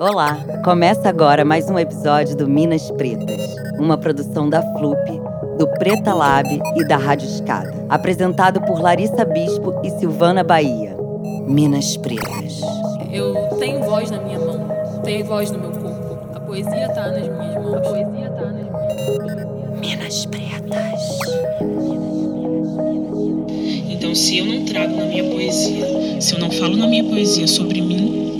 Olá, começa agora mais um episódio do Minas Pretas, uma produção da Flup, do Preta Lab e da Rádio Escada. Apresentado por Larissa Bispo e Silvana Bahia. Minas Pretas. Eu tenho voz na minha mão, tenho voz no meu corpo. A poesia tá nas minhas mãos. A poesia tá nas minhas mãos. Minas Pretas. Então, se eu não trago na minha poesia, se eu não falo na minha poesia sobre mim,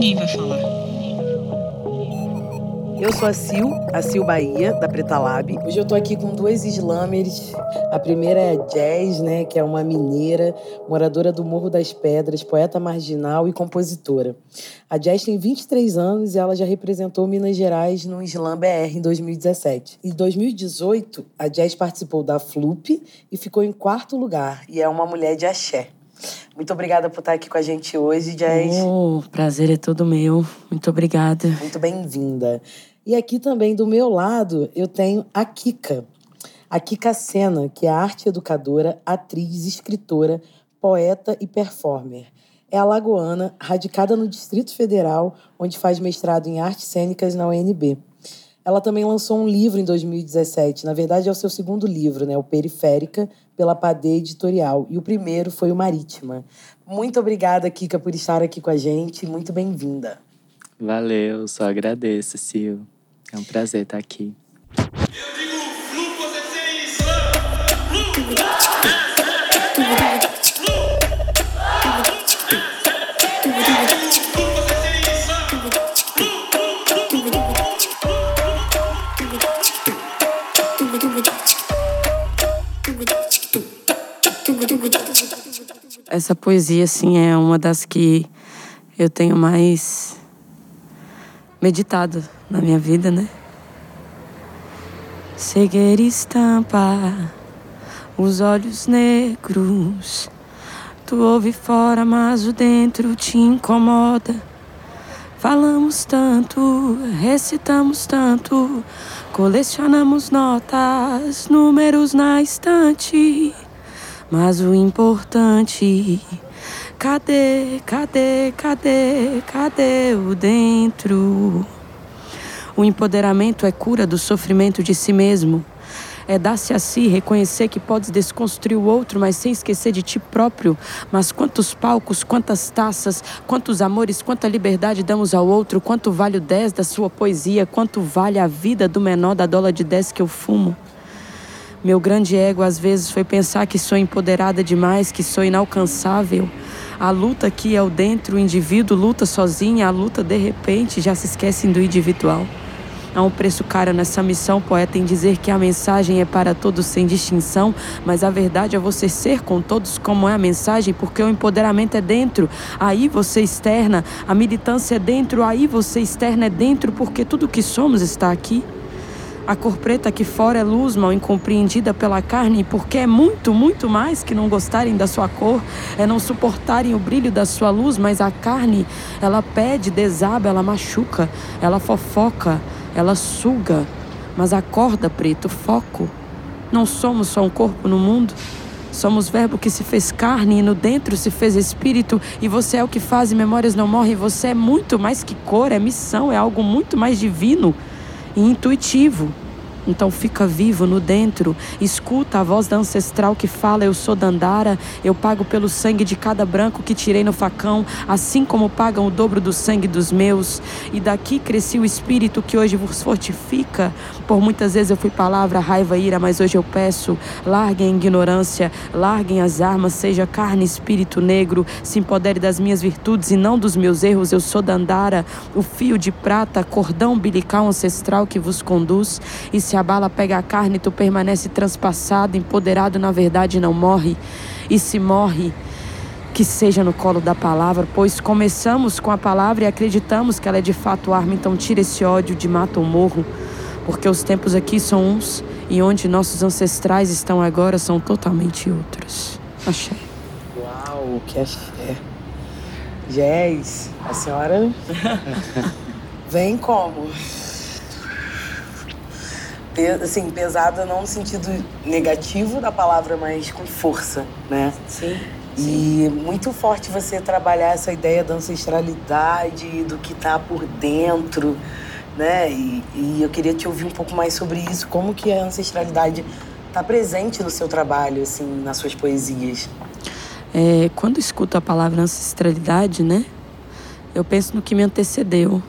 ninguém vai falar. Eu sou a Sil, a Sil Bahia, da Preta Lab. Hoje eu tô aqui com duas slammers. A primeira é a Jazz, né, que é uma mineira, moradora do Morro das Pedras, poeta marginal e compositora. A Jazz tem 23 anos e ela já representou Minas Gerais no Slam BR em 2017. Em 2018, a Jazz participou da Flup e ficou em quarto lugar, e é uma mulher de axé. Muito obrigada por estar aqui com a gente hoje, Jazz. Oh, prazer é todo meu. Muito obrigada. Muito bem-vinda. E aqui também do meu lado eu tenho a Kika. A Kika Sena, que é arte educadora, atriz, escritora, poeta e performer. É alagoana, radicada no Distrito Federal, onde faz mestrado em artes cênicas na UNB. Ela também lançou um livro em 2017. Na verdade, é o seu segundo livro, né? O Periférica, pela Padê Editorial. E o primeiro foi o Marítima. Muito obrigada, Kika, por estar aqui com a gente. Muito bem-vinda. Valeu, só agradeço, Sil. É um prazer estar aqui. Essa poesia, assim, é uma das que eu tenho mais meditado na minha vida, né? Cegueira estampa os olhos negros. Tu ouve fora, mas o dentro te incomoda. Falamos tanto, recitamos tanto, colecionamos notas, números na estante. Mas o importante, cadê, cadê, cadê, cadê o dentro? O empoderamento é cura do sofrimento de si mesmo. É dar-se a si, reconhecer que podes desconstruir o outro, mas sem esquecer de ti próprio. Mas quantos palcos, quantas taças, quantos amores, quanta liberdade damos ao outro, quanto vale o 10 da sua poesia, quanto vale a vida do menor da dólar de 10 que eu fumo. Meu grande ego às vezes foi pensar que sou empoderada demais, que sou inalcançável. A luta aqui é o dentro, o indivíduo luta sozinho, a luta de repente já se esquecem do individual. Há um preço caro nessa missão, poeta, em dizer que a mensagem é para todos sem distinção, mas a verdade é você ser com todos como é a mensagem, porque o empoderamento é dentro, aí você externa, a militância é dentro, aí você externa é dentro, porque tudo que somos está aqui. A cor preta aqui fora é luz mal incompreendida pela carne, porque é muito, muito mais que não gostarem da sua cor, é não suportarem o brilho da sua luz, mas a carne, ela pede, desaba, ela machuca, ela fofoca, ela suga, mas acorda, preto, foco. Não somos só um corpo no mundo. Somos verbo que se fez carne e no dentro se fez espírito, e você é o que faz e memórias não morrem. Você é muito mais que cor, é missão, é algo muito mais divino e intuitivo. Então fica vivo no dentro, escuta a voz da ancestral que fala: Eu sou Dandara, eu pago pelo sangue de cada branco que tirei no facão, assim como pagam o dobro do sangue dos meus. E daqui cresci o espírito que hoje vos fortifica. Por muitas vezes eu fui palavra, raiva, ira, mas hoje eu peço: larguem a ignorância, larguem as armas, seja carne, espírito negro, se empodere das minhas virtudes e não dos meus erros. Eu sou Dandara, o fio de prata, cordão umbilical ancestral que vos conduz. E se a bala pega a carne, tu permanece transpassado, empoderado, na verdade não morre. E se morre, que seja no colo da palavra, pois começamos com a palavra e acreditamos que ela é de fato arma, então tira esse ódio de mata ou morro, porque os tempos aqui são uns e onde nossos ancestrais estão agora são totalmente outros. Achei. Uau, que axé. Jazz, a senhora vem como? Assim, pesada não no sentido negativo da palavra, mas com força, né? Sim. E muito forte você trabalhar essa ideia da ancestralidade, do que está por dentro, né? E, e, eu queria te ouvir um pouco mais sobre isso. Como que a ancestralidade está presente no seu trabalho, assim, nas suas poesias? É, quando escuto a palavra ancestralidade, né? Eu penso no que me antecedeu.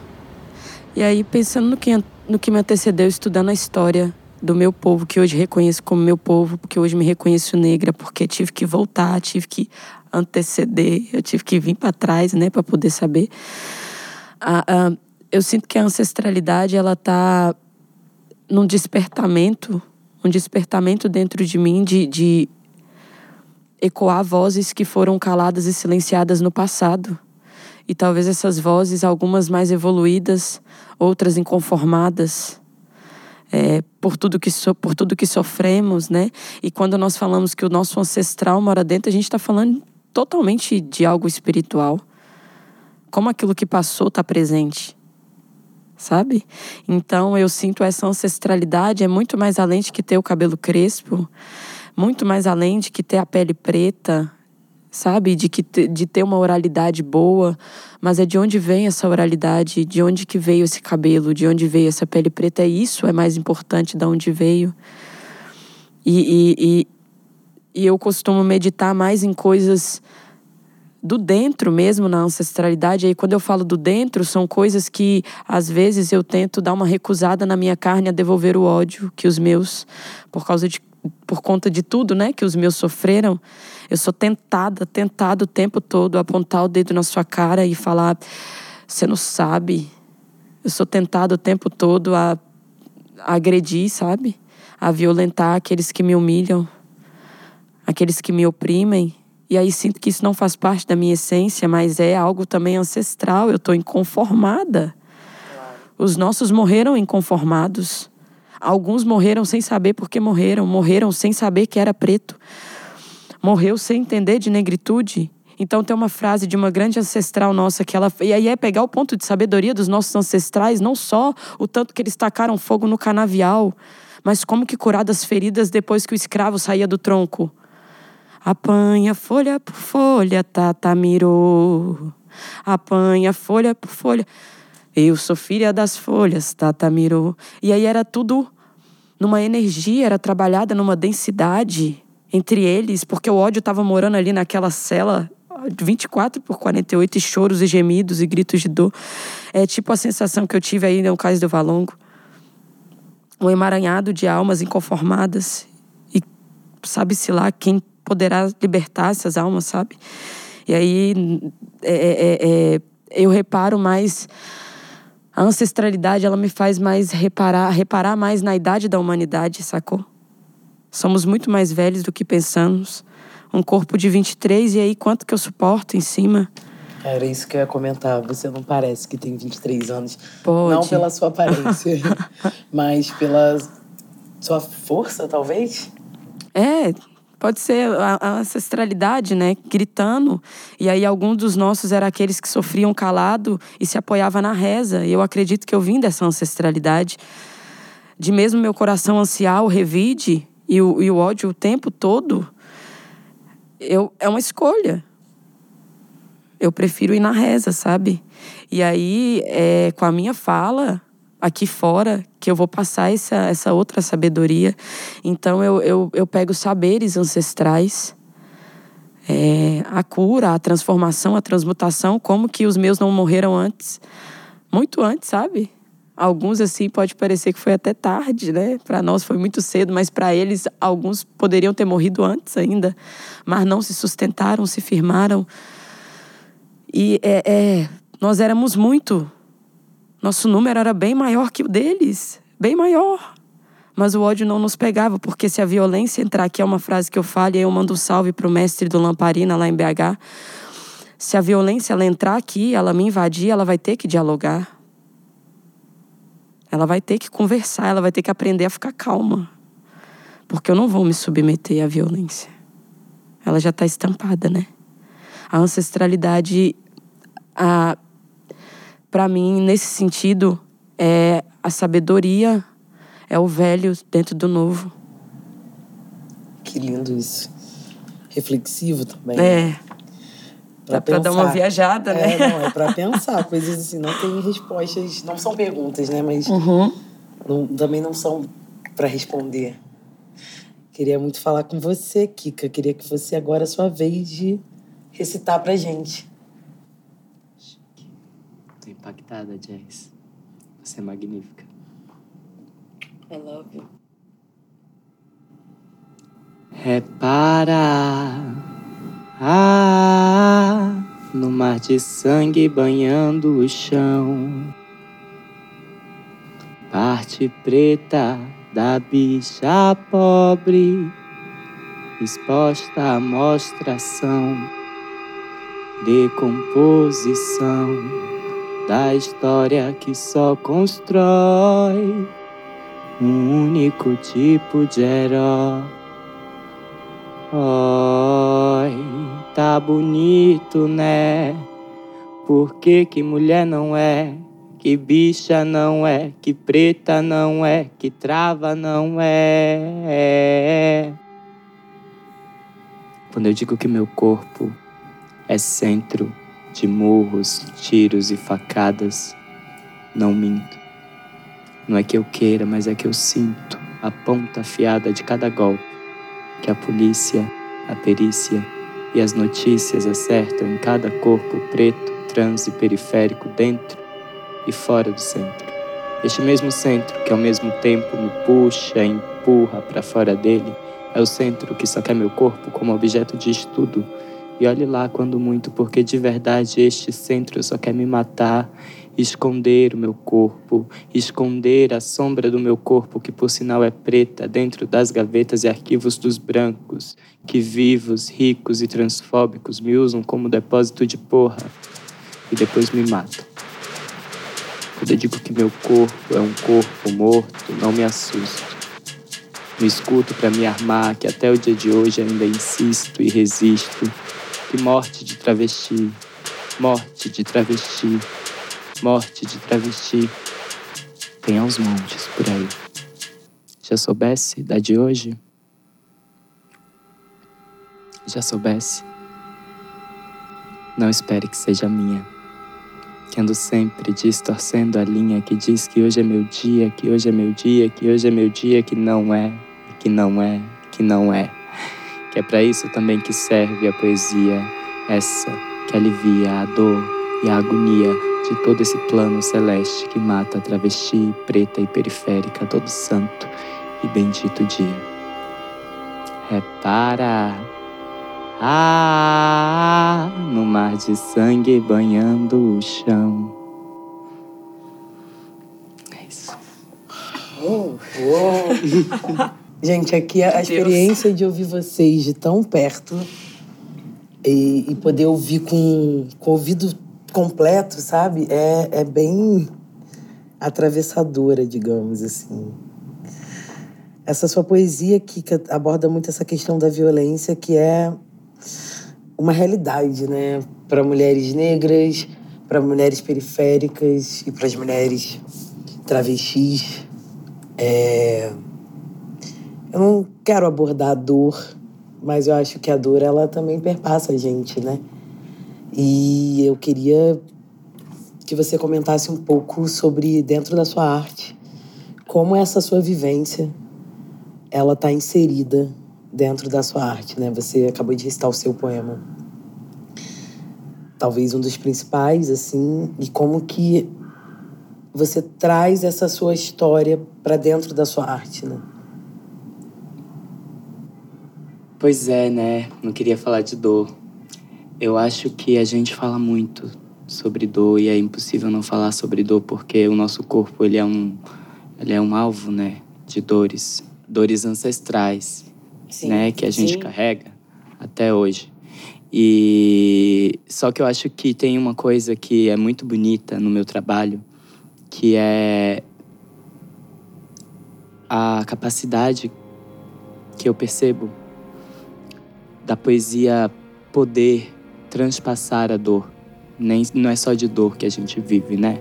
E aí, pensando no que, no que me antecedeu, estudando a história do meu povo, que hoje reconheço como meu povo, porque hoje me reconheço negra, porque tive que voltar, tive que anteceder, eu tive que vir para trás, né, para poder saber. Ah, ah, eu sinto que a ancestralidade ela tá num despertamento, um despertamento dentro de mim de, de ecoar vozes que foram caladas e silenciadas no passado. E talvez essas vozes, algumas mais evoluídas, outras inconformadas, é, por, tudo que so, por tudo que sofremos, né? E quando nós falamos que o nosso ancestral mora dentro, a gente está falando totalmente de algo espiritual. Como aquilo que passou está presente, sabe? Então eu sinto essa ancestralidade é muito mais além de que ter o cabelo crespo, muito mais além de que ter a pele preta, sabe? De, que, de ter uma oralidade boa, mas é de onde vem essa oralidade, de onde que veio esse cabelo, de onde veio essa pele preta. É isso é mais importante, de onde veio. E, e, e, e eu costumo meditar mais em coisas do dentro mesmo, na ancestralidade. Aí quando eu falo do dentro, são coisas que às vezes eu tento dar uma recusada na minha carne a devolver o ódio que os meus, por causa de por conta de tudo, né, que os meus sofreram, eu sou tentada, tentada o tempo todo a apontar o dedo na sua cara e falar: você não sabe. Eu sou tentada o tempo todo a, a agredir, sabe? A violentar aqueles que me humilham, aqueles que me oprimem. E aí sinto que isso não faz parte da minha essência, mas é algo também ancestral. Eu estou inconformada. Os nossos morreram inconformados. Alguns morreram sem saber por que morreram, morreram sem saber que era preto. Morreu sem entender de negritude. Então tem uma frase de uma grande ancestral nossa que ela e aí é pegar o ponto de sabedoria dos nossos ancestrais, não só o tanto que eles tacaram fogo no canavial, mas como que curadas as feridas depois que o escravo saía do tronco. Apanha folha por folha, tata mirou. Apanha folha por folha. Eu sou filha das folhas, Tata mirou. E aí era tudo numa energia, era trabalhada numa densidade entre eles, porque o ódio estava morando ali naquela cela 24 por 48 e choros e gemidos e gritos de dor. É tipo a sensação que eu tive aí no caso do Valongo. Um emaranhado de almas inconformadas e sabe-se lá quem poderá libertar essas almas, sabe? E aí é, é, é, eu reparo mais a ancestralidade, ela me faz mais reparar, reparar mais na idade da humanidade, sacou? Somos muito mais velhos do que pensamos. Um corpo de 23 e aí quanto que eu suporto em cima? Era isso que eu ia comentar. Você não parece que tem 23 anos. Pode. Não pela sua aparência, mas pela sua força, talvez? É, Pode ser a, a ancestralidade, né? Gritando. E aí, alguns dos nossos eram aqueles que sofriam calado e se apoiava na reza. E eu acredito que eu vim dessa ancestralidade. De mesmo meu coração ansiar o revide e o, e o ódio o tempo todo, eu, é uma escolha. Eu prefiro ir na reza, sabe? E aí, é, com a minha fala, aqui fora que eu vou passar essa, essa outra sabedoria. Então eu, eu, eu pego saberes ancestrais, é, a cura, a transformação, a transmutação, como que os meus não morreram antes, muito antes, sabe? Alguns assim pode parecer que foi até tarde, né? Para nós foi muito cedo, mas para eles alguns poderiam ter morrido antes ainda, mas não se sustentaram, se firmaram. E é, é nós éramos muito nosso número era bem maior que o deles, bem maior. Mas o ódio não nos pegava, porque se a violência entrar, aqui é uma frase que eu falo, e aí eu mando um salve pro mestre do Lamparina lá em BH. Se a violência ela entrar aqui, ela me invadir, ela vai ter que dialogar. Ela vai ter que conversar, ela vai ter que aprender a ficar calma. Porque eu não vou me submeter à violência. Ela já está estampada, né? A ancestralidade, a para mim, nesse sentido, é a sabedoria é o velho dentro do novo. Que lindo isso. reflexivo também. É. Pra Dá pra dar uma viajada, né? É, não, é pra pensar. Coisas assim, não tem respostas, não são perguntas, né? Mas Uhum. não- também não são pra responder. Queria muito falar com você, Kika. Queria que fosse agora a sua vez de recitar pra gente. Impactada, Jess. Você é magnífica. I love you. Repara ah, no mar de sangue banhando o chão. Parte preta da bicha pobre, exposta à mostração, decomposição da história que só constrói um único tipo de herói. Tá bonito, né? Por que que mulher não é? Que bicha não é? Que preta não é? Que trava não é? Quando eu digo que meu corpo é centro de murros, tiros e facadas, não minto. Não é que eu queira, mas é que eu sinto a ponta afiada de cada golpe que a polícia, a perícia e as notícias acertam em cada corpo preto, trans e periférico dentro e fora do centro. Este mesmo centro que ao mesmo tempo me puxa e empurra para fora dele é o centro que só quer meu corpo como objeto de estudo. E olhe lá quando muito, porque de verdade este centro só quer me matar, esconder o meu corpo, esconder a sombra do meu corpo, que por sinal é preta, dentro das gavetas e arquivos dos brancos, que vivos, ricos e transfóbicos me usam como depósito de porra e depois me matam. Quando eu digo que meu corpo é um corpo morto, não me assusto. Me escuto para me armar, que até o dia de hoje ainda insisto e resisto. Que morte de travesti, morte de travesti, morte de travesti. Tem aos montes por aí. Já soubesse da de hoje? Já soubesse? Não espere que seja minha. Que ando sempre distorcendo a linha que diz que hoje é meu dia, que hoje é meu dia, que hoje é meu dia, que não é, que não é, que não é. Que é para isso também que serve a poesia, essa que alivia a dor e a agonia de todo esse plano celeste que mata a travesti, preta e periférica todo santo e bendito dia. Repara, ah, no mar de sangue banhando o chão. É isso. Gente, aqui a, a experiência de ouvir vocês de tão perto e, e poder ouvir com, com o ouvido completo, sabe? É, é bem atravessadora, digamos assim. Essa sua poesia aqui que aborda muito essa questão da violência, que é uma realidade, né? Para mulheres negras, para mulheres periféricas e para as mulheres travestis. É... Eu não quero abordar a dor, mas eu acho que a dor ela também perpassa a gente, né? E eu queria que você comentasse um pouco sobre dentro da sua arte, como essa sua vivência ela está inserida dentro da sua arte, né? Você acabou de recitar o seu poema. Talvez um dos principais, assim, e como que você traz essa sua história para dentro da sua arte, né? Pois é, né? Não queria falar de dor. Eu acho que a gente fala muito sobre dor e é impossível não falar sobre dor porque o nosso corpo ele é um ele é um alvo, né, de dores, dores ancestrais, Sim, né, que a gente sim. carrega até hoje. E só que eu acho que tem uma coisa que é muito bonita no meu trabalho, que é a capacidade que eu percebo da poesia poder transpassar a dor. Nem, não é só de dor que a gente vive, né?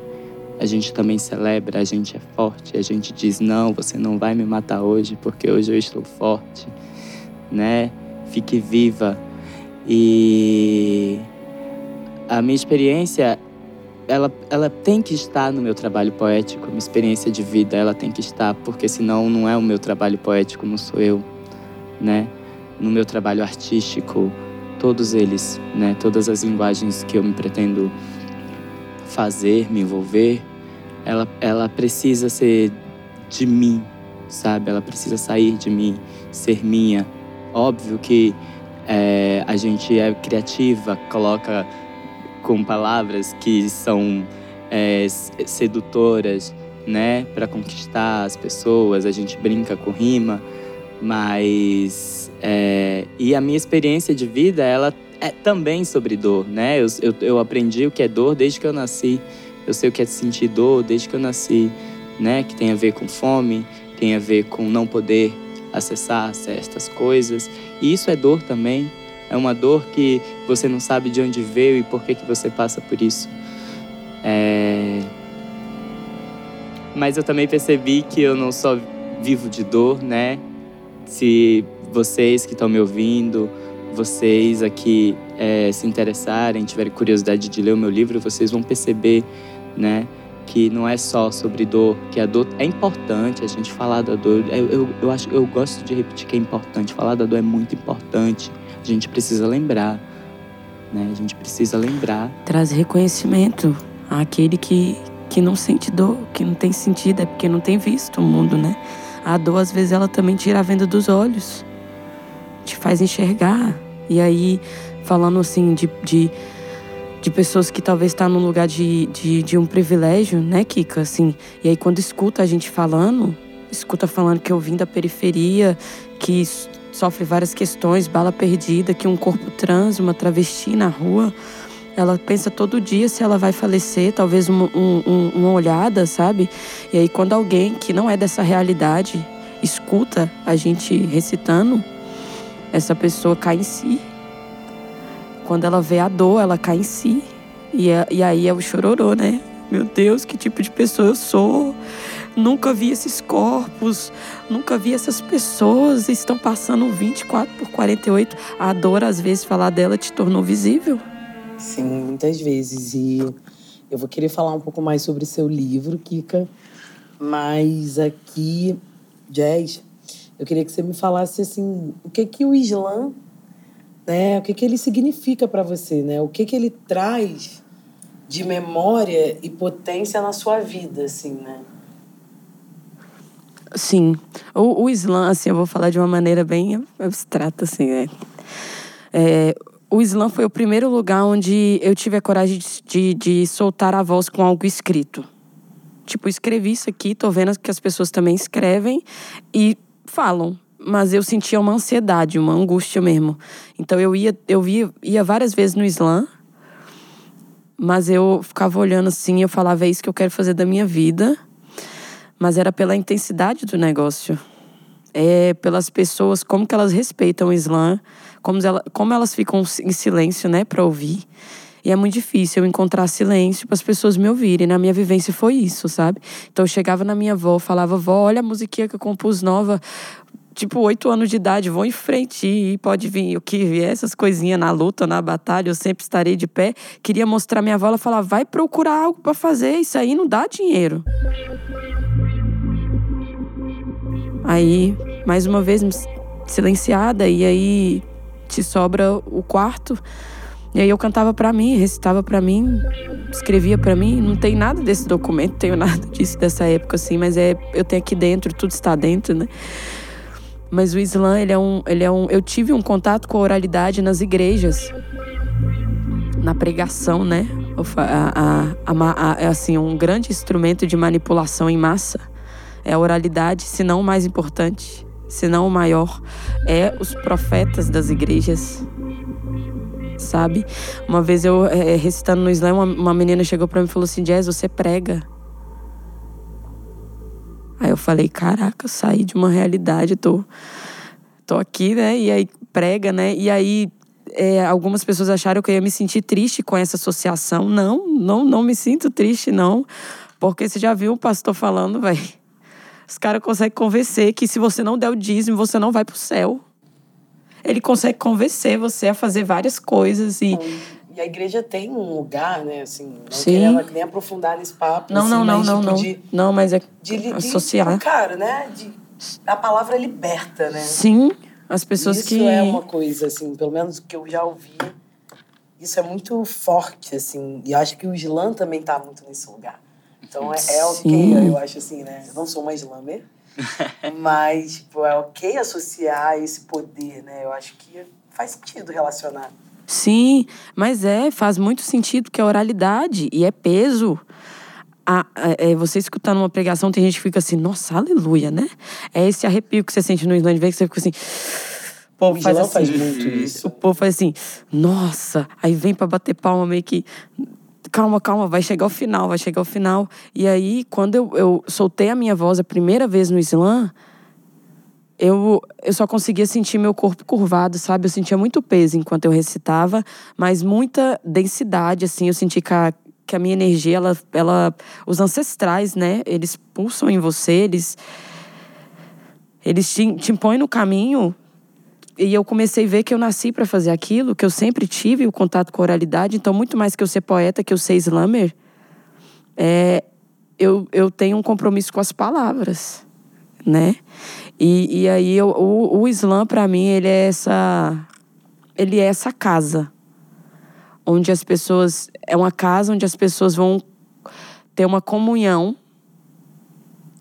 A gente também celebra, a gente é forte, a gente diz: não, você não vai me matar hoje porque hoje eu estou forte, né? fique viva. E a minha experiência, ela, ela tem que estar no meu trabalho poético, minha experiência de vida, ela tem que estar, porque senão não é o meu trabalho poético, não sou eu, né? No meu trabalho artístico, todos eles, né? Todas as linguagens que eu me pretendo fazer, me envolver, ela, ela precisa ser de mim, sabe? Ela precisa sair de mim, ser minha. Óbvio que é, a gente é criativa, coloca com palavras que são é, sedutoras, né, para conquistar as pessoas. A gente brinca com rima, mas é, e a minha experiência de vida, ela é também sobre dor, né? Eu, eu, eu aprendi o que é dor desde que eu nasci. Eu sei o que é sentir dor desde que eu nasci, né? Que tem a ver com fome, tem a ver com não poder acessar certas coisas. E isso é dor também. É uma dor que você não sabe de onde veio e por que, que você passa por isso. É... Mas eu também percebi que eu não só vivo de dor, né? Se vocês que estão me ouvindo, vocês aqui é, se interessarem, tiverem curiosidade de ler o meu livro, vocês vão perceber, né? Que não é só sobre dor, que a dor é importante a gente falar da dor. Eu, eu, eu, acho, eu gosto de repetir que é importante. Falar da dor é muito importante. A gente precisa lembrar, né? A gente precisa lembrar. Traz reconhecimento àquele que, que não sente dor, que não tem sentido, é porque não tem visto o mundo, né? A dor, às vezes, ela também tira a venda dos olhos te faz enxergar. E aí, falando assim de, de, de pessoas que talvez estão tá num lugar de, de, de um privilégio, né, Kika? Assim, e aí, quando escuta a gente falando, escuta falando que eu vim da periferia, que sofre várias questões, bala perdida, que um corpo trans, uma travesti na rua, ela pensa todo dia se ela vai falecer, talvez uma, um, uma olhada, sabe? E aí, quando alguém que não é dessa realidade escuta a gente recitando, essa pessoa cai em si. Quando ela vê a dor, ela cai em si. E, é, e aí é o chororô, né? Meu Deus, que tipo de pessoa eu sou. Nunca vi esses corpos, nunca vi essas pessoas. Estão passando 24 por 48. A dor, às vezes, falar dela te tornou visível. Sim, muitas vezes. E eu vou querer falar um pouco mais sobre seu livro, Kika. Mas aqui, Jazz, eu queria que você me falasse assim, o que que o Islã, né, o que que ele significa para você, né? O que que ele traz de memória e potência na sua vida, assim, né? Sim, o, o Islã, assim, eu vou falar de uma maneira bem abstrata, assim, né? É, o Islã foi o primeiro lugar onde eu tive a coragem de, de, de soltar a voz com algo escrito. Tipo, escrevi isso aqui, tô vendo que as pessoas também escrevem e falam, mas eu sentia uma ansiedade, uma angústia mesmo. Então eu ia, eu ia, ia várias vezes no Islã, mas eu ficava olhando assim, eu falava é isso que eu quero fazer da minha vida, mas era pela intensidade do negócio. É pelas pessoas, como que elas respeitam o Islã, como, ela, como elas ficam em silêncio, né, para ouvir. E é muito difícil eu encontrar silêncio para as pessoas me ouvirem. Na minha vivência foi isso, sabe? Então eu chegava na minha avó, falava: "Vó, olha a musiquinha que eu compus nova, tipo, oito anos de idade, vou em frente e pode vir o que vier, essas coisinhas na luta, na batalha, eu sempre estarei de pé. Queria mostrar minha avó, ela falava, vai procurar algo para fazer, isso aí não dá dinheiro. Aí, mais uma vez, silenciada, e aí te sobra o quarto. E aí eu cantava para mim, recitava para mim, escrevia para mim. Não tem nada desse documento, tenho nada disso dessa época assim, mas é eu tenho aqui dentro, tudo está dentro, né? Mas o Islã, ele é um, ele é um, eu tive um contato com a oralidade nas igrejas, na pregação, né? A, a, a, a, é assim, um grande instrumento de manipulação em massa é a oralidade, se não o mais importante, se não o maior, é os profetas das igrejas sabe? Uma vez eu é, recitando no slam, uma, uma menina chegou para mim e falou assim: Jazz, você prega. Aí eu falei: Caraca, eu saí de uma realidade, tô, tô aqui, né? E aí prega, né? E aí é, algumas pessoas acharam que eu ia me sentir triste com essa associação. Não, não, não me sinto triste, não. Porque você já viu um pastor falando, velho. Os caras conseguem convencer que se você não der o dízimo, você não vai pro céu. ele consegue convencer você a fazer várias coisas e E a igreja tem um lugar, né, assim, não Sim. querendo nem aprofundar nesse papo. não, assim, não, não, não, tipo, não. De, Não, mas é de, de, associar. cara, né, de, a palavra liberta, né? Sim, as pessoas isso que é uma coisa, assim, pelo menos que eu já ouvi, isso é muito forte, assim, e acho que o slam também tá muito nesse lugar. Então é, é ok, Sim. eu acho assim, né? Eu não sou uma slammer, mas, tipo, é ok associar esse poder, né? Eu acho que faz sentido relacionar. Sim, mas é, faz muito sentido que é oralidade e é peso. A, a- é, você escutando uma pregação, tem gente que fica assim, nossa, aleluia, né? É esse arrepio que você sente no Islândia, que você fica assim. O povo faz assim. faz muito isso. O povo faz assim, nossa, aí vem pra bater palma meio que. Calma, calma, vai chegar ao final, vai chegar ao final. E aí, quando eu, eu soltei a minha voz a primeira vez no Islã, eu, eu só conseguia sentir meu corpo curvado, sabe? Eu sentia muito peso enquanto eu recitava, mas muita densidade, assim. Eu senti que a, que a minha energia, ela, ela... Os ancestrais, né? Eles pulsam em você, eles... Eles te, te impõem no caminho e eu comecei a ver que eu nasci para fazer aquilo, que eu sempre tive o contato com a oralidade. Então, muito mais que eu ser poeta, que eu ser slammer, é, eu, eu tenho um compromisso com as palavras, né? E, e aí, eu, o, o slam, para mim, ele é essa... Ele é essa casa. Onde as pessoas... É uma casa onde as pessoas vão ter uma comunhão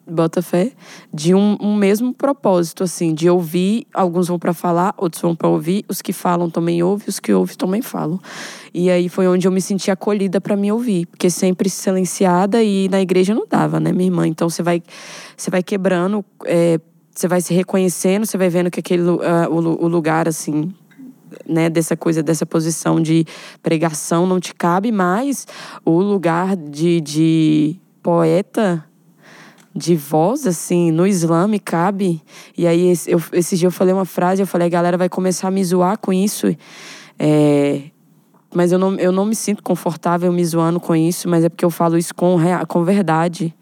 bota fé, de um, um mesmo propósito, assim, de ouvir, alguns vão para falar, outros vão para ouvir, os que falam também ouvem, os que ouvem também falam. E aí foi onde eu me senti acolhida para me ouvir, porque sempre silenciada e na igreja não dava, né, minha irmã? Então você vai, você vai quebrando, é, você vai se reconhecendo, você vai vendo que aquele ah, o, o lugar, assim, né, dessa coisa, dessa posição de pregação não te cabe mais, o lugar de, de poeta de voz, assim, no Islã me cabe. E aí, esse, eu, esse dia eu falei uma frase, eu falei, a galera vai começar a me zoar com isso. É, mas eu não, eu não me sinto confortável me zoando com isso, mas é porque eu falo isso com, com verdade.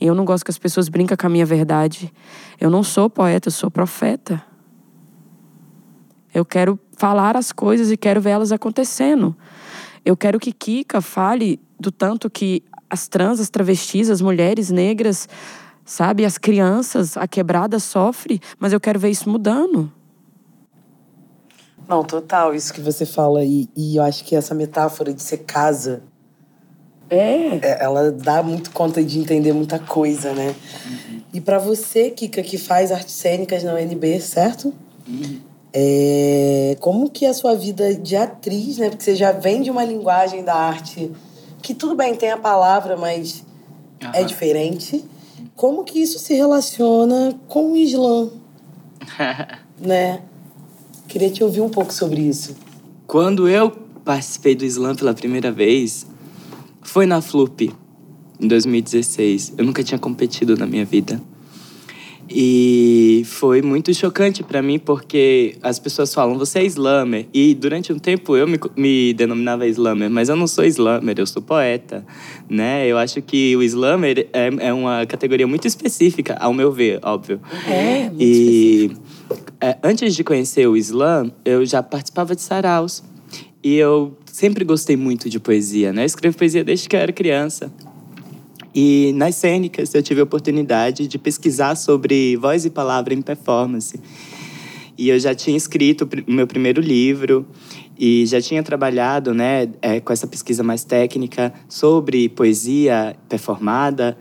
E eu não gosto que as pessoas brincam com a minha verdade. Eu não sou poeta, eu sou profeta. Eu quero falar as coisas e quero ver elas acontecendo. Eu quero que Kika fale do tanto que as trans, as travestis, as mulheres negras, sabe, as crianças, a quebrada sofre, mas eu quero ver isso mudando. Não, total, isso que você fala. E, e eu acho que essa metáfora de ser casa, É. é, ela dá muito conta de entender muita coisa, né? E pra você, Kika, que faz artes cênicas na UNB, certo? É, como que é a sua vida de atriz, né? Porque você já vem de uma linguagem da arte que tudo bem, tem a palavra, mas é Aham. diferente. Como que isso se relaciona com o Islã, né? Queria te ouvir um pouco sobre isso. Quando eu participei do slam pela primeira vez, foi na Flup, em 2016. Eu nunca tinha competido na minha vida. E foi muito chocante pra mim, porque as pessoas falam, você é slammer. E durante um tempo eu me, me denominava slammer, mas eu não sou slammer, eu sou poeta, né? Eu acho que o slammer é, é uma categoria muito específica, ao meu ver, óbvio. É, muito E é, antes de conhecer o slam, eu já participava de saraus. E eu sempre gostei muito de poesia, né? Eu escrevo poesia desde que eu era criança. E nas cênicas eu tive a oportunidade de pesquisar sobre voz e palavra em performance. E eu já tinha escrito o meu primeiro livro e já tinha trabalhado né, é, com essa pesquisa mais técnica sobre poesia performada.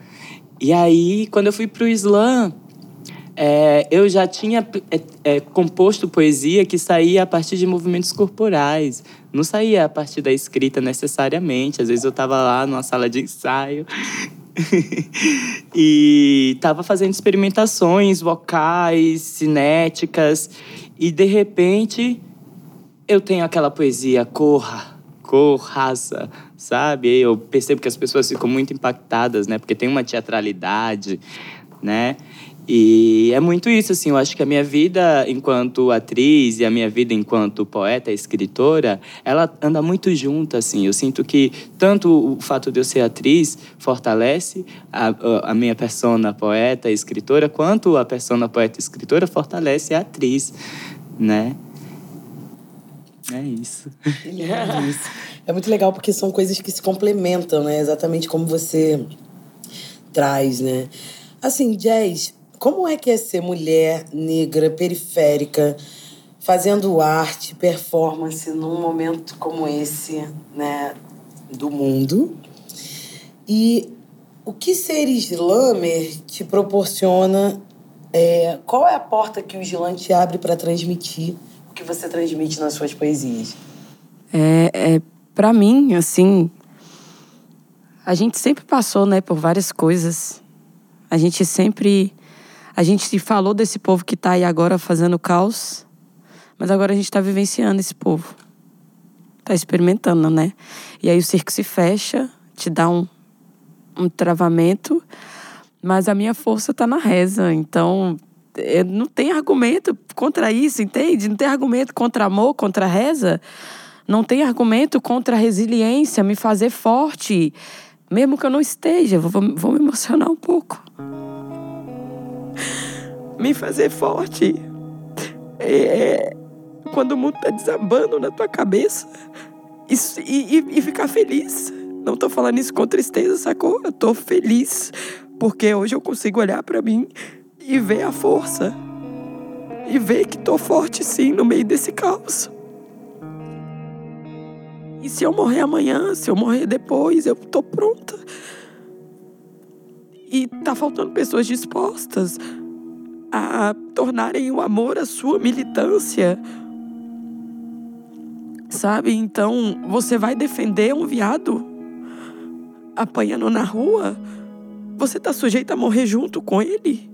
E aí, quando eu fui para o slam, é, eu já tinha é, é, composto poesia que saía a partir de movimentos corporais. Não saía a partir da escrita necessariamente. Às vezes eu estava lá numa sala de ensaio e estava fazendo experimentações vocais, cinéticas. E de repente eu tenho aquela poesia corra, corraça, sabe? Eu percebo que as pessoas ficam muito impactadas, né? Porque tem uma teatralidade, né? E é muito isso, assim. Eu acho que a minha vida enquanto atriz e a minha vida enquanto poeta escritora, ela anda muito junto, assim. Eu sinto que tanto o fato de eu ser atriz fortalece a, a- minha persona poeta escritora, quanto a persona poeta escritora fortalece a atriz, né? É isso. É isso. É muito legal porque são coisas que se complementam, né? Exatamente como você traz, né? Assim, Jazz, como é que é ser mulher negra, periférica, fazendo arte, performance num momento como esse, né, do mundo? E o que ser slammer te proporciona? É, qual é a porta que o slam te abre para transmitir o que você transmite nas suas poesias? É, é para mim, assim, a gente sempre passou, né, por várias coisas. A gente sempre a gente falou desse povo que está aí agora fazendo caos, mas agora a gente está vivenciando esse povo. Está experimentando, né? E aí o circo se fecha, te dá um, um travamento, mas a minha força está na reza. Então, não tem argumento contra isso, entende? Não tem argumento contra amor, contra reza. Não tem argumento contra resiliência, me fazer forte. Mesmo que eu não esteja, vou, vou me emocionar um pouco. Me fazer forte. É, quando o mundo tá desabando na tua cabeça. E, e, e ficar feliz. Não tô falando isso com tristeza, sacou? Eu tô feliz porque hoje eu consigo olhar para mim e ver a força. E ver que tô forte sim no meio desse caos. E se eu morrer amanhã, se eu morrer depois, eu tô pronta. E tá faltando pessoas dispostas a tornarem o amor a sua militância. Sabe? Então, você vai defender um viado apanhando na rua, você está sujeito a morrer junto com ele.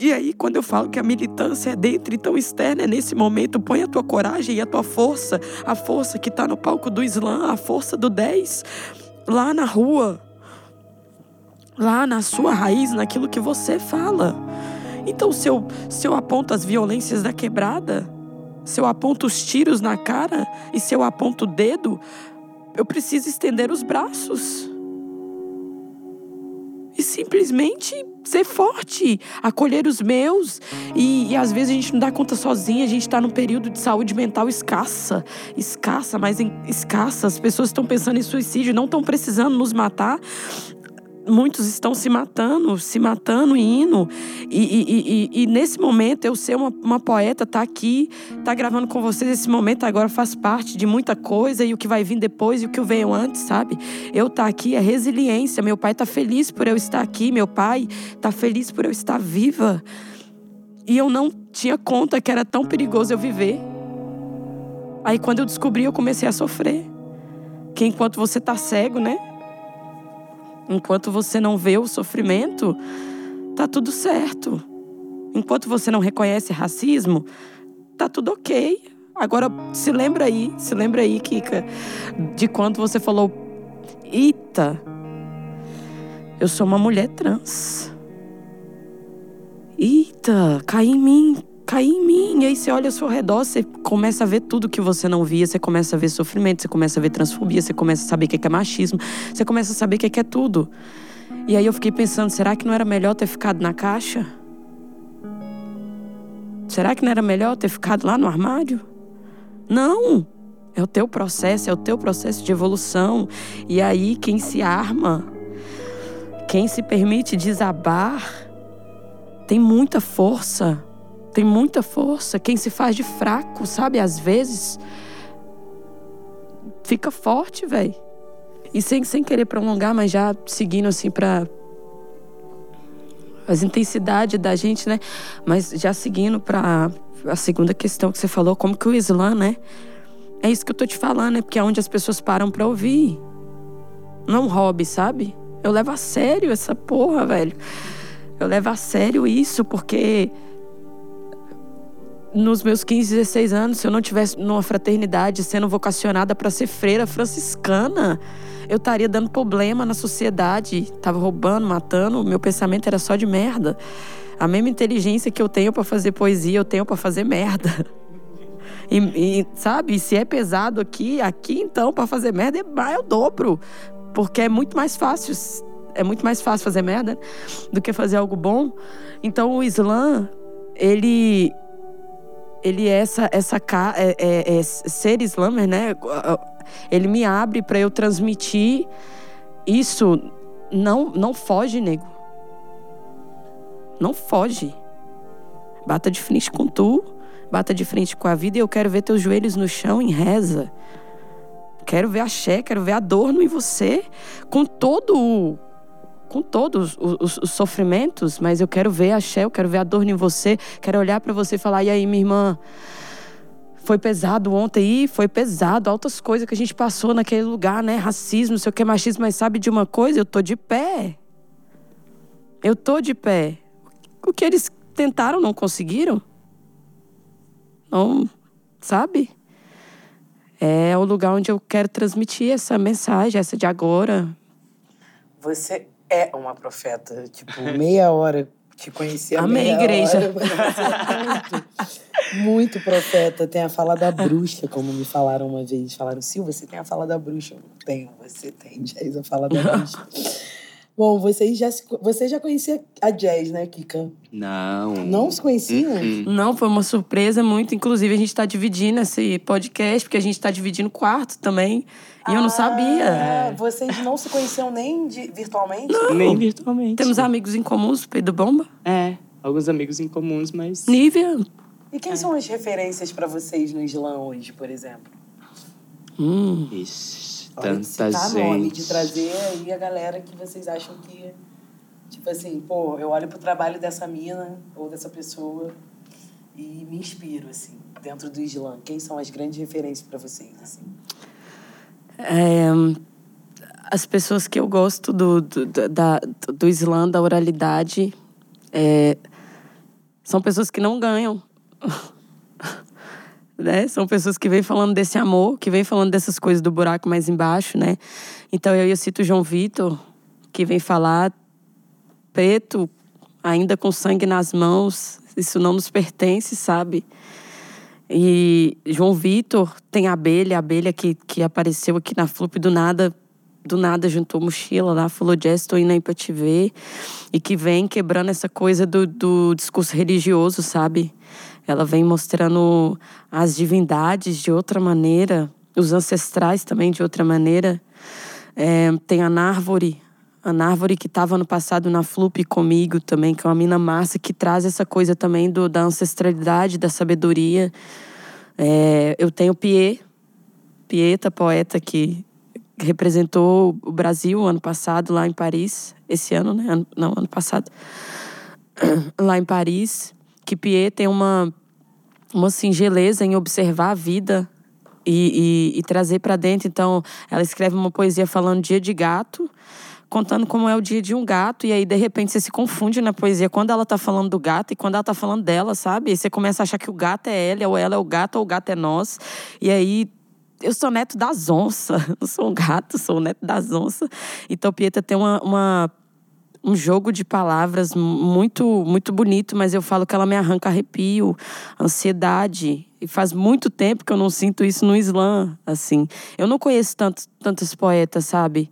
E aí, quando eu falo que a militância é dentro, então externa, é nesse momento, põe a tua coragem e a tua força, a força que está no palco do Islã, a força do 10, lá na rua, lá na sua raiz, naquilo que você fala. Então, se eu, se eu aponto as violências da quebrada, se eu aponto os tiros na cara e se eu aponto o dedo, eu preciso estender os braços. E simplesmente ser forte, acolher os meus. E, e, às vezes a gente não dá conta sozinha, a gente está num período de saúde mental escassa. Escassa, mas em, escassa. As pessoas estão pensando em suicídio, não estão precisando nos matar muitos estão se matando, se matando e indo. E, e, e, e nesse momento, eu ser uma, uma poeta, tá aqui, tá gravando com vocês. Esse momento agora faz parte de muita coisa e o que vai vir depois e o que veio antes, sabe? Eu tá aqui é resiliência. Meu pai tá feliz por eu estar aqui. Meu pai tá feliz por eu estar viva. E eu não tinha conta que era tão perigoso eu viver. Aí quando eu descobri, eu comecei a sofrer. Que enquanto você tá cego, né? Enquanto você não vê o sofrimento, tá tudo certo. Enquanto você não reconhece racismo, tá tudo ok. Agora, se lembra aí, se lembra aí, Kika, de quando você falou: Eita, eu sou uma mulher trans. Eita, cai em mim, cair em mim. E aí você olha ao seu redor, você começa a ver tudo que você não via, você começa a ver sofrimento, você começa a ver transfobia, você começa a saber o que é machismo, você começa a saber o que é tudo. E aí eu fiquei pensando, será que não era melhor ter ficado na caixa? Será que não era melhor ter ficado lá no armário? Não! É o teu processo, é o teu processo de evolução. E aí quem se arma, quem se permite desabar, tem muita força tem muita força. Quem se faz de fraco, sabe? Às vezes fica forte, velho. E sem, sem querer prolongar, mas já seguindo assim para as intensidades da gente, né? Mas já seguindo para a segunda questão que você falou, como que o Islã, né? É isso que eu tô te falando, é porque é onde as pessoas param para ouvir. Não é hobby, sabe? Eu levo a sério essa porra, velho. Eu levo a sério isso porque nos meus 15, 16 anos, se eu não tivesse numa fraternidade sendo vocacionada para ser freira franciscana, eu estaria dando problema na sociedade, tava roubando, matando, meu pensamento era só de merda. A mesma inteligência que eu tenho para fazer poesia, eu tenho para fazer merda. E, e, sabe, se é pesado aqui, aqui então para fazer merda é o dobro, porque é muito mais fácil, é muito mais fácil fazer merda do que fazer algo bom. Então o Islã, ele ele é essa, essa é, é, é ser slammer, né? Ele me abre para eu transmitir isso. Não, não foge, nego. Não foge. Bata de frente com tu, bata de frente com a vida e eu quero ver teus joelhos no chão em reza. Quero ver a ché, quero ver a dor em você, com todo o com todos os, os, os, sofrimentos, mas eu quero ver a Ché, eu quero ver a dor em você, quero olhar para você e falar: e aí, minha irmã? Foi pesado ontem aí, foi pesado, altas coisas que a gente passou naquele lugar, né? Racismo, sei o que, machismo, mas sabe de uma coisa? Eu tô de pé. Eu tô de pé. O que eles tentaram, não conseguiram? Não, sabe? É o lugar onde eu quero transmitir essa mensagem, essa de agora. Você é uma profeta. Tipo, meia hora te conhecia Amém, igreja. Hora, muito, muito profeta. Tem a fala da bruxa, como me falaram uma vez. Falaram, Silva, você tem a fala da bruxa. Eu não tenho, você tem, Jazz, a fala da bruxa. Bom, vocês já, você já conhecia a Jazz, né, Kika? Não. Não se conheciam? Uh -uh. Não, foi uma surpresa muito. Inclusive, a gente está dividindo esse podcast, porque a gente está dividindo quarto também. E eu não sabia. Ah, vocês não se conheciam nem de, virtualmente? Não. Nem virtualmente. Temos amigos em comuns, Pedro Bomba? É, alguns amigos em comuns, mas. Nívia. E quem é. são as referências para vocês no Islã hoje, por exemplo? Hum. Ixi, tanta gente. nome, de trazer aí a galera que vocês acham que. Tipo assim, pô, eu olho pro trabalho dessa mina ou dessa pessoa e me inspiro, assim, dentro do Islã. Quem são as grandes referências para vocês, assim? É, as pessoas que eu gosto do, do, da, do Islã, da oralidade, é, são pessoas que não ganham. né? São pessoas que vêm falando desse amor, que vêm falando dessas coisas do buraco mais embaixo, né? Então eu, eu cito o João Vitor, que vem falar preto, ainda com sangue nas mãos, isso não nos pertence, sabe? E João Vitor tem a abelha, a abelha que, que apareceu aqui na Flup do nada, do nada juntou mochila lá, falou Jess, estou indo aí pra te ver. E que vem quebrando essa coisa do, do discurso religioso, sabe? Ela vem mostrando as divindades de outra maneira, os ancestrais também de outra maneira. É, tem a Nárvore, a Nárvore que estava no passado na Flup comigo também, que é uma mina massa, que traz essa coisa também do, da ancestralidade, da sabedoria. É, eu tenho Pie, Pieta, poeta que representou o Brasil ano passado lá em Paris, esse ano, né? Ano, não, ano passado, lá em Paris, que Pie tem uma, uma singeleza em observar a vida e, e, e trazer para dentro. Então, ela escreve uma poesia falando dia de gato, contando como é o dia de um gato, e aí de repente você se confunde na poesia quando ela tá falando do gato e quando ela tá falando dela, sabe? E você começa a achar que o gato é ela, ou ela é o gato, ou o gato é nós. E aí eu sou neto das onças, não sou um gato, sou neto das onças. Então Pieta tem uma, uma um jogo de palavras muito muito bonito, mas eu falo que ela me arranca arrepio, ansiedade. E faz muito tempo que eu não sinto isso no Islã, assim. Eu não conheço tantos, tantos poetas, sabe?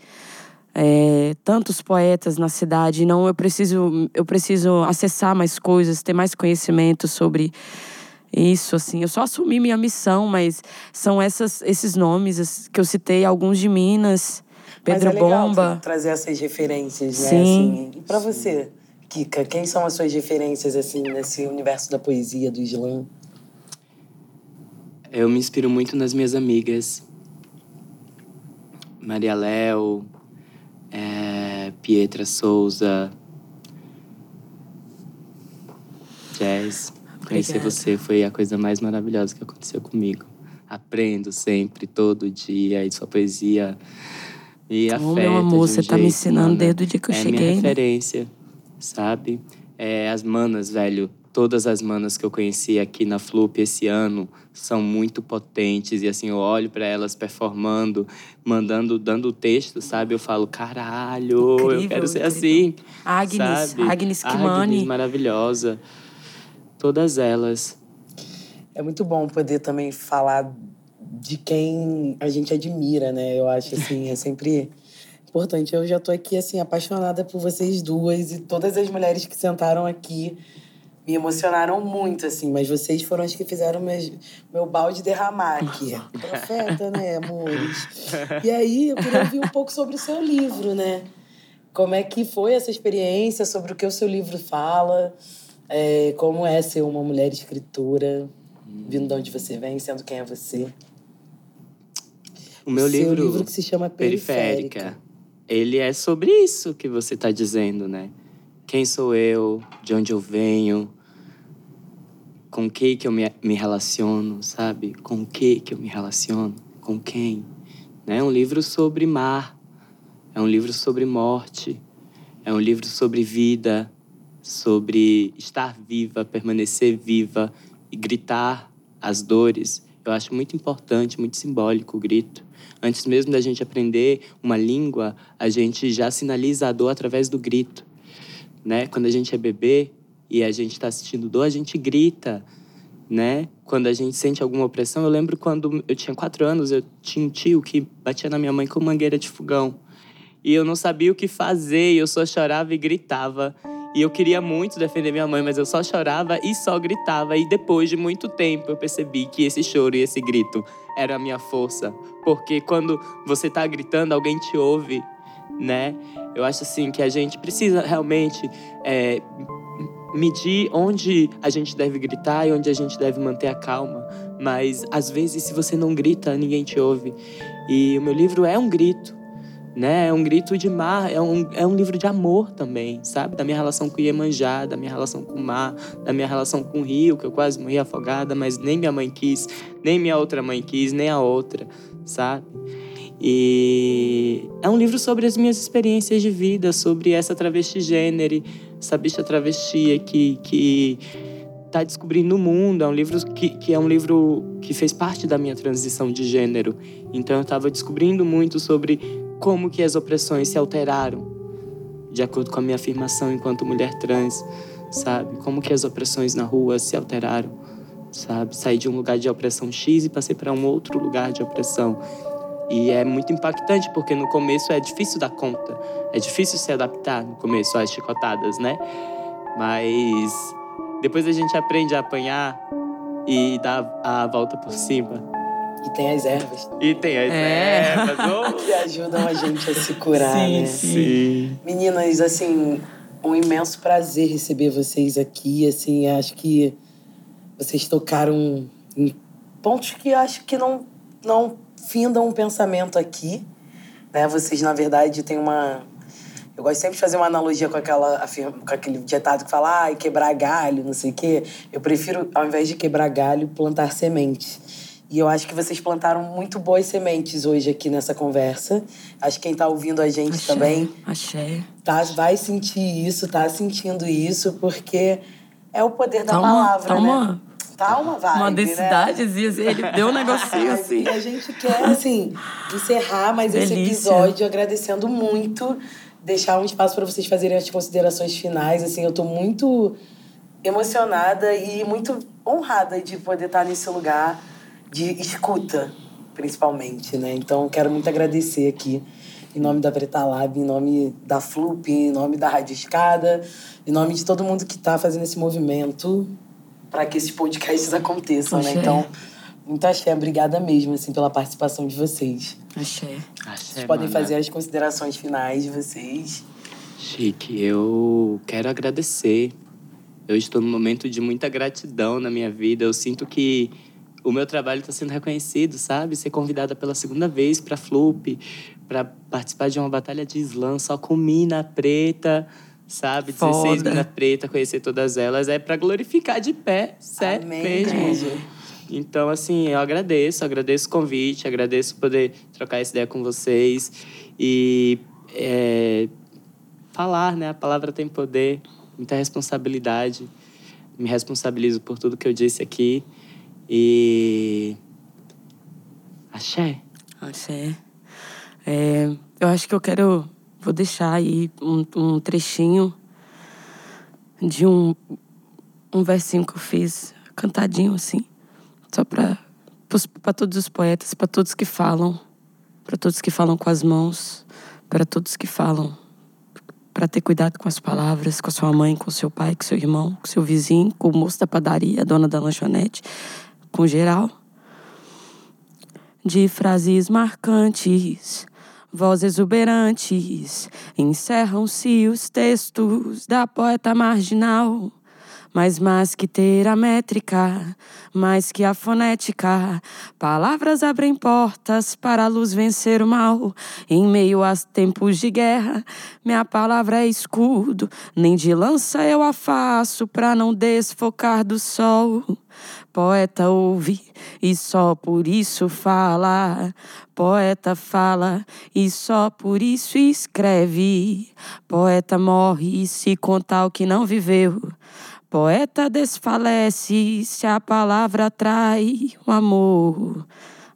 É, tantos poetas na cidade. Não, eu preciso, eu preciso acessar mais coisas, ter mais conhecimento sobre isso. Assim, eu só assumi minha missão, mas são essas, esses nomes que eu citei, alguns de Minas, Pedro mas é Bomba. Trazer essas referências, né? Sim. Assim, e para você, Kika, quem são as suas referências assim nesse universo da poesia do Islã? Eu me inspiro muito nas minhas amigas. Maria Léo, Pietra Souza, Jazz. Conhecer você foi a coisa mais maravilhosa que aconteceu comigo. Aprendo sempre, todo dia, e sua poesia e a Oh, meu amor, um você tá me ensinando desde o dia que eu é cheguei. É minha né? referência, sabe? É, as manas, velho, todas as manas que eu conheci aqui na Flup esse ano são muito potentes e assim eu olho para elas performando, mandando, dando o texto, sabe? Eu falo, caralho, Incrível, eu quero ser incrível. assim. Agnes, sabe? Agnes Kimani. Agnes, maravilhosa. Todas elas. É muito bom poder também falar de quem a gente admira, né? Eu acho assim, é sempre importante. Eu já tô aqui assim apaixonada por vocês duas e todas as mulheres que sentaram aqui me emocionaram muito, assim, mas vocês foram as que fizeram meus, meu balde derramar aqui. Profeta, né, amores? E aí, eu queria ouvir um pouco sobre o seu livro, né? Como é que foi essa experiência, sobre o que o seu livro fala, é, como é ser uma mulher escritora, vindo de onde você vem, sendo quem é você. O meu seu livro, livro que se chama Periférica. Periférica, ele é sobre isso que você está dizendo, né? Quem sou eu, de onde eu venho, com que que eu me, me relaciono, sabe? Com que que eu me relaciono, com quem. Né? É um livro sobre mar, é um livro sobre morte, é um livro sobre vida, sobre estar viva, permanecer viva e gritar as dores. Eu acho muito importante, muito simbólico o grito. Antes mesmo da gente aprender uma língua, a gente já sinaliza a dor através do grito. Né? Quando a gente é bebê e a gente está assistindo dor, a gente grita. Né? Quando a gente sente alguma opressão, eu lembro quando eu tinha quatro anos, eu tinha um tio que batia na minha mãe com mangueira de fogão. E eu não sabia o que fazer, eu só chorava e gritava. E eu queria muito defender minha mãe, mas eu só chorava e só gritava. E depois de muito tempo eu percebi que esse choro e esse grito era a minha força. Porque quando você tá gritando, alguém te ouve, né? Eu acho assim que a gente precisa realmente é, medir onde a gente deve gritar e onde a gente deve manter a calma. Mas às vezes, se você não grita, ninguém te ouve. E o meu livro é um grito né? É um grito de mar, é um, é um livro de amor também, sabe? Da minha relação com o Iemanjá, da minha relação com o mar, da minha relação com o rio, que eu quase morri afogada, mas nem minha mãe quis, nem minha outra mãe quis, nem a outra, sabe? E é um livro sobre as minhas experiências de vida, sobre essa travesti gênero, essa bicha travesti que, que tá descobrindo o mundo. É um livro que, que é um livro que fez parte da minha transição de gênero. Então eu estava descobrindo muito sobre como que as opressões se alteraram de acordo com a minha afirmação enquanto mulher trans, sabe? Como que as opressões na rua se alteraram, sabe? Saí de um lugar de opressão X e passei para um outro lugar de opressão. E é muito impactante porque no começo é difícil dar conta, é difícil se adaptar no começo às chicotadas, né? Mas depois a gente aprende a apanhar e dar a volta por cima. E tem as ervas. E tem as É. ervas. Que ajudam a gente a se curar, Sim, né? Sim. Meninas, assim, um imenso prazer receber vocês aqui. Assim, acho que vocês tocaram em pontos que acho que não, não findam um pensamento aqui. Né? Vocês, na verdade, têm uma. Eu gosto sempre de fazer uma analogia com, aquela, com aquele ditado que fala, ah, quebrar galho, não sei o quê. Eu prefiro, ao invés de quebrar galho, plantar sementes. E eu acho que vocês plantaram muito boas sementes hoje aqui nessa conversa. Acho que quem está ouvindo a gente Axé, também Axé. tá, vai sentir isso, tá sentindo isso, porque é o poder da Tá uma- palavra, tá né? uma- Tá uma vibe, Uma né? densidade, assim, ele deu um negocinho assim. E a gente quer, assim, encerrar mais esse Delícia. episódio agradecendo muito, deixar um espaço para vocês fazerem as considerações finais. Assim, eu tô muito emocionada e muito honrada de poder estar nesse lugar de escuta, principalmente, né? Então, quero muito agradecer aqui, em nome da Preta Lab, em nome da Flup, em nome da Rádio Escada, em nome de todo mundo que está fazendo esse movimento para que esses podcasts aconteçam, né? Axé. Então, muito axé. Obrigada mesmo, assim, pela participação de vocês. Axé. Vocês podem fazer as considerações finais de vocês. Chique, eu quero agradecer. Eu estou num momento de muita gratidão na minha vida. Eu sinto que o meu trabalho está sendo reconhecido, sabe? Ser convidada pela segunda vez para Flup, para participar de uma batalha de slam só com mina preta, sabe? 16 Foda. mina preta, conhecer todas elas é para glorificar de pé, sério Amém, mesmo. Então, assim, eu agradeço, agradeço o convite, agradeço poder trocar essa ideia com vocês e é, falar, né? A palavra tem poder, muita responsabilidade. Me responsabilizo por tudo que eu disse aqui e axé. Axé. É, eu acho que eu quero. Vou deixar aí um, um trechinho de um, um versinho que eu fiz, cantadinho assim, só para para todos os poetas, para todos que falam, para todos que falam com as mãos, para todos que falam, para ter cuidado com as palavras, com a sua mãe, com seu pai, com seu irmão, com seu vizinho, com o moço da padaria, a dona da lanchonete, com geral. De frases marcantes, vozes exuberantes, encerram-se os textos da poeta marginal. Mas mais que ter a métrica, mais que a fonética, palavras abrem portas para a luz vencer o mal. Em meio a tempos de guerra, minha palavra é escudo, nem de lança eu a faço para não desfocar do sol. Poeta ouve e só por isso fala. Poeta fala e só por isso escreve. Poeta morre se contar o que não viveu. Poeta desfalece se a palavra trai o amor.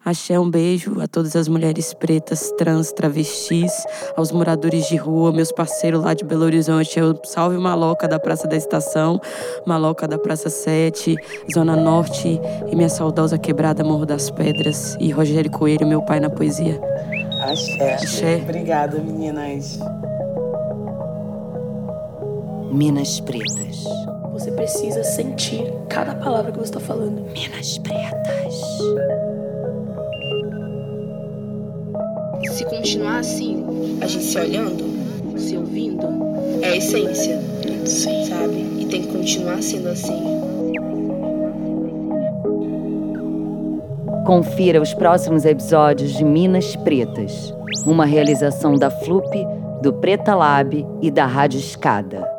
Axé um beijo a todas as mulheres pretas, trans, travestis, aos moradores de rua, meus parceiros lá de Belo Horizonte. Eu salve Maloca da Praça da Estação, Maloca da Praça 7, Zona Norte e minha saudosa quebrada Morro das Pedras. E Rogério Coelho, meu pai na poesia. Axé. Axé. Obrigada, meninas. Minas Pretas. Você precisa sentir cada palavra que você está falando. Minas Pretas. Se continuar assim, a gente se olhando, se ouvindo, é a essência, sabe? E tem que continuar sendo assim. Confira os próximos episódios de Minas Pretas, uma realização da FLUP, do Preta Lab e da Rádio Escada.